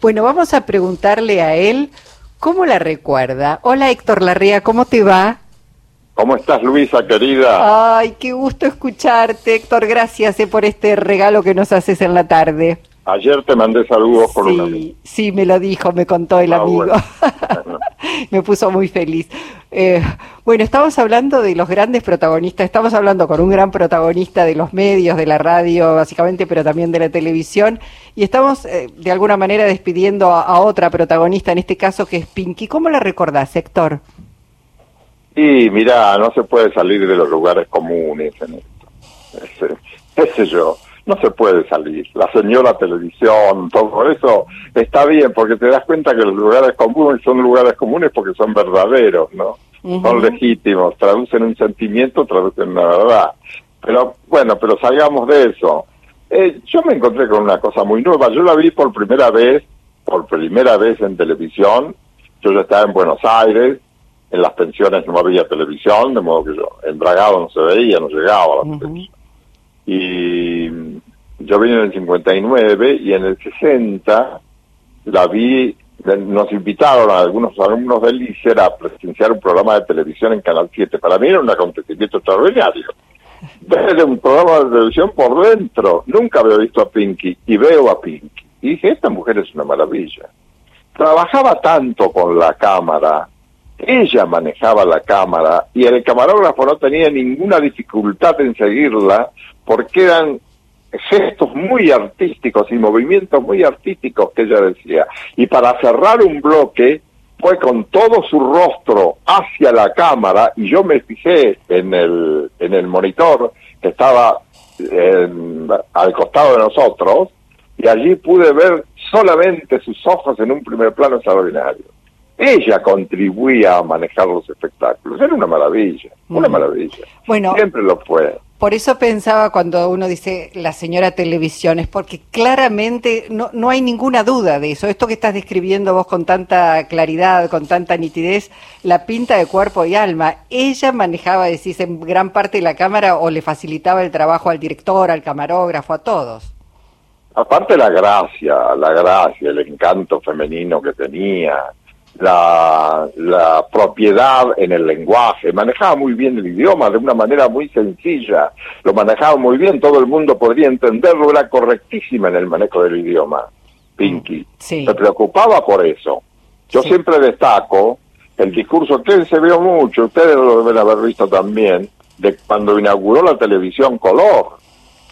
Bueno, vamos a preguntarle a él cómo la recuerda. Hola Héctor Larrea, ¿cómo te va? ¿Cómo estás, Luisa, querida? Ay, qué gusto escucharte, Héctor. Gracias eh, por este regalo que nos haces en la tarde. Ayer te mandé saludos por sí, una Sí, me lo dijo, me contó el Ah, amigo. bueno. me puso muy feliz. Eh, bueno, estamos hablando de los grandes protagonistas, estamos hablando con un gran protagonista de los medios, de la radio, básicamente, pero también de la televisión, y estamos eh, de alguna manera despidiendo a, otra protagonista, en este caso que es Pinky. ¿Cómo la recordás, Héctor? Y mira, no se puede salir de los lugares comunes en esto. Ese- sé yo, no se puede salir. La señora televisión, todo eso está bien porque te das cuenta que los lugares comunes son lugares comunes porque son verdaderos, ¿no? Son legítimos, traducen un sentimiento, traducen una verdad. Pero bueno, pero salgamos de eso. Eh, yo me encontré con una cosa muy nueva. Yo la vi por primera vez, por primera vez en televisión. Yo ya estaba en Buenos Aires, en las pensiones no había televisión, de modo que yo, en Bragado no se veía, no llegaba a la televisión. Y yo vine en el 59 y en el 60 la vi, nos invitaron a algunos alumnos del ICER a presenciar un programa de televisión en Canal 7. Para mí era un acontecimiento extraordinario. Ver un programa de televisión por dentro. Nunca había visto a Pinky y veo a Pinky. Y dije, esta mujer es una maravilla. Trabajaba tanto con la cámara, ella manejaba la cámara y el camarógrafo no tenía ninguna dificultad en seguirla porque eran gestos muy artísticos y movimientos muy artísticos que ella decía. Y para cerrar un bloque fue con todo su rostro hacia la cámara y yo me fijé en el, en el monitor que estaba eh, al costado de nosotros y allí pude ver solamente sus ojos en un primer plano extraordinario. Ella contribuía a manejar los espectáculos. Era una maravilla, una maravilla. Bueno, Siempre lo fue. Por eso pensaba cuando uno dice la señora televisión, es porque claramente no, no hay ninguna duda de eso. Esto que estás describiendo vos con tanta claridad, con tanta nitidez, la pinta de cuerpo y alma. Ella manejaba, decís, en gran parte la cámara o le facilitaba el trabajo al director, al camarógrafo, a todos. Aparte la gracia, la gracia, el encanto femenino que tenía, la, la propiedad en el lenguaje, manejaba muy bien el idioma de una manera muy sencilla, lo manejaba muy bien, todo el mundo podría entenderlo, era correctísima en el manejo del idioma, Pinky. Sí. Me preocupaba por eso. Yo Sí. siempre destaco el discurso que se vio mucho, ustedes lo deben haber visto también, de cuando inauguró la televisión color.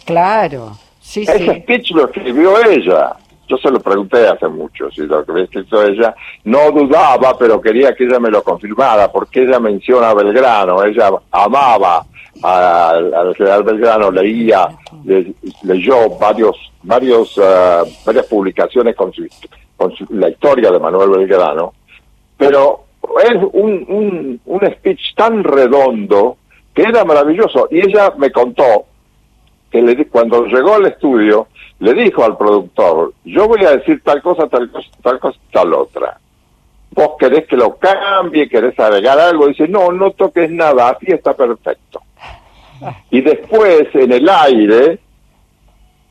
Claro, sí, Ese sí. speech lo escribió ella. Yo se lo pregunté hace mucho si lo que había escrito ella. No dudaba, pero quería que ella me lo confirmara, porque ella menciona a Belgrano. Ella amaba al, al general Belgrano, leía, le- leyó varios, varios, eh, varias publicaciones con, su, con su- la historia de Manuel Belgrano. Pero es un, un, un speech tan redondo que era maravilloso. Y ella me contó que le cuando llegó al estudio le dijo al productor, yo voy a decir tal cosa, tal cosa, tal cosa, tal otra. Vos querés que lo cambie, querés agregar algo, dice, no, no toques nada, así está perfecto. Y después en el aire,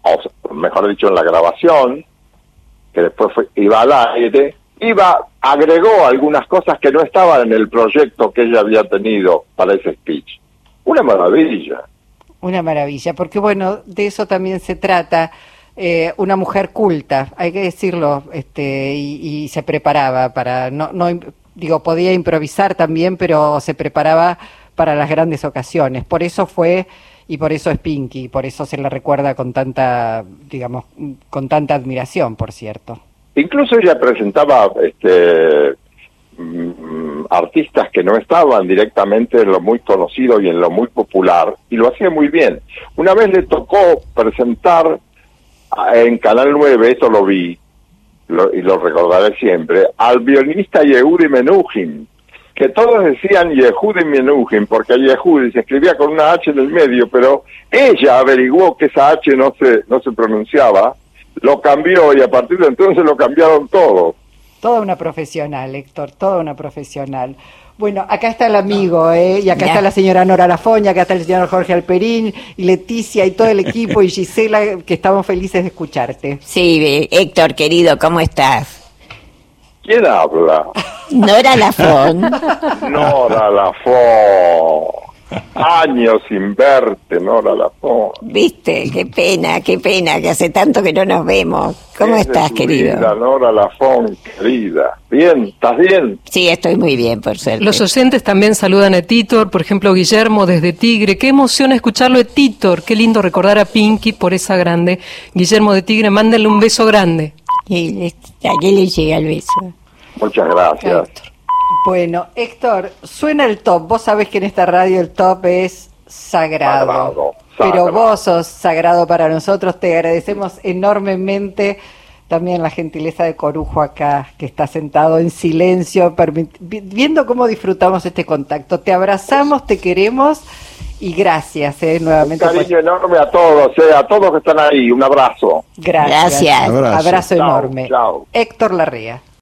o mejor dicho en la grabación, que después iba al aire, iba, agregó algunas cosas que no estaban en el proyecto que ella había tenido para ese speech. Una maravilla. Una maravilla, porque bueno, de eso también se trata. eh, una mujer culta, hay que decirlo, este, y, y se preparaba para, no, no, digo, podía improvisar también, pero se preparaba para las grandes ocasiones. Por eso fue y por eso es Pinky, por eso se la recuerda con tanta, digamos, con tanta admiración, por cierto. Incluso ella presentaba este, mm, artistas que no estaban directamente en lo muy conocido y en lo muy popular, y lo hacía muy bien. Una vez le tocó presentar a- en Canal 9, eso lo vi, lo- y lo recordaré siempre, al violinista Yehudi Menuhin, que todos decían Yehudi Menuhin, porque Yehudi se escribía con una H en el medio, pero ella averiguó que esa H no se, no se pronunciaba, lo cambió y a partir de entonces lo cambiaron todos. Toda una profesional, Héctor, toda una profesional. Bueno, acá está el amigo, ¿eh? y acá está la señora Nora Lafoña, acá está el señor Jorge Alperín, y Leticia y todo el equipo, y Gisela, que estamos felices de escucharte. Sí, Héctor, querido, ¿cómo estás? ¿Quién habla? Nora Lafón. Nora Lafón. Años sin verte, Nora Lafón. Viste, qué pena, qué pena, que hace tanto que no nos vemos. ¿Cómo estás, querido? Vida, Nora Lafón, querida. Bien, ¿estás bien? Sí, estoy muy bien, por suerte. Los oyentes también saludan a Titor, por ejemplo, Guillermo desde Tigre. Qué emoción escucharlo de Titor. Qué lindo recordar a Pinky por esa grande. Guillermo de Tigre, mándenle un beso grande. Y aquí le llega el beso. Muchas gracias. Bueno, Héctor, suena el top. Vos sabés que en esta radio el top es sagrado. Sagrado, Pero vos sos sagrado para nosotros. Te agradecemos enormemente también la gentileza de Corujo acá, que está sentado en silencio, viendo cómo disfrutamos este contacto. Te abrazamos, te queremos y gracias eh, Un nuevamente. por- cariño enorme a todos, eh, a todos que están ahí. Un abrazo. Gracias. Gracias. Abrazo. Abrazo Chao, enorme. chao. Héctor Larrea.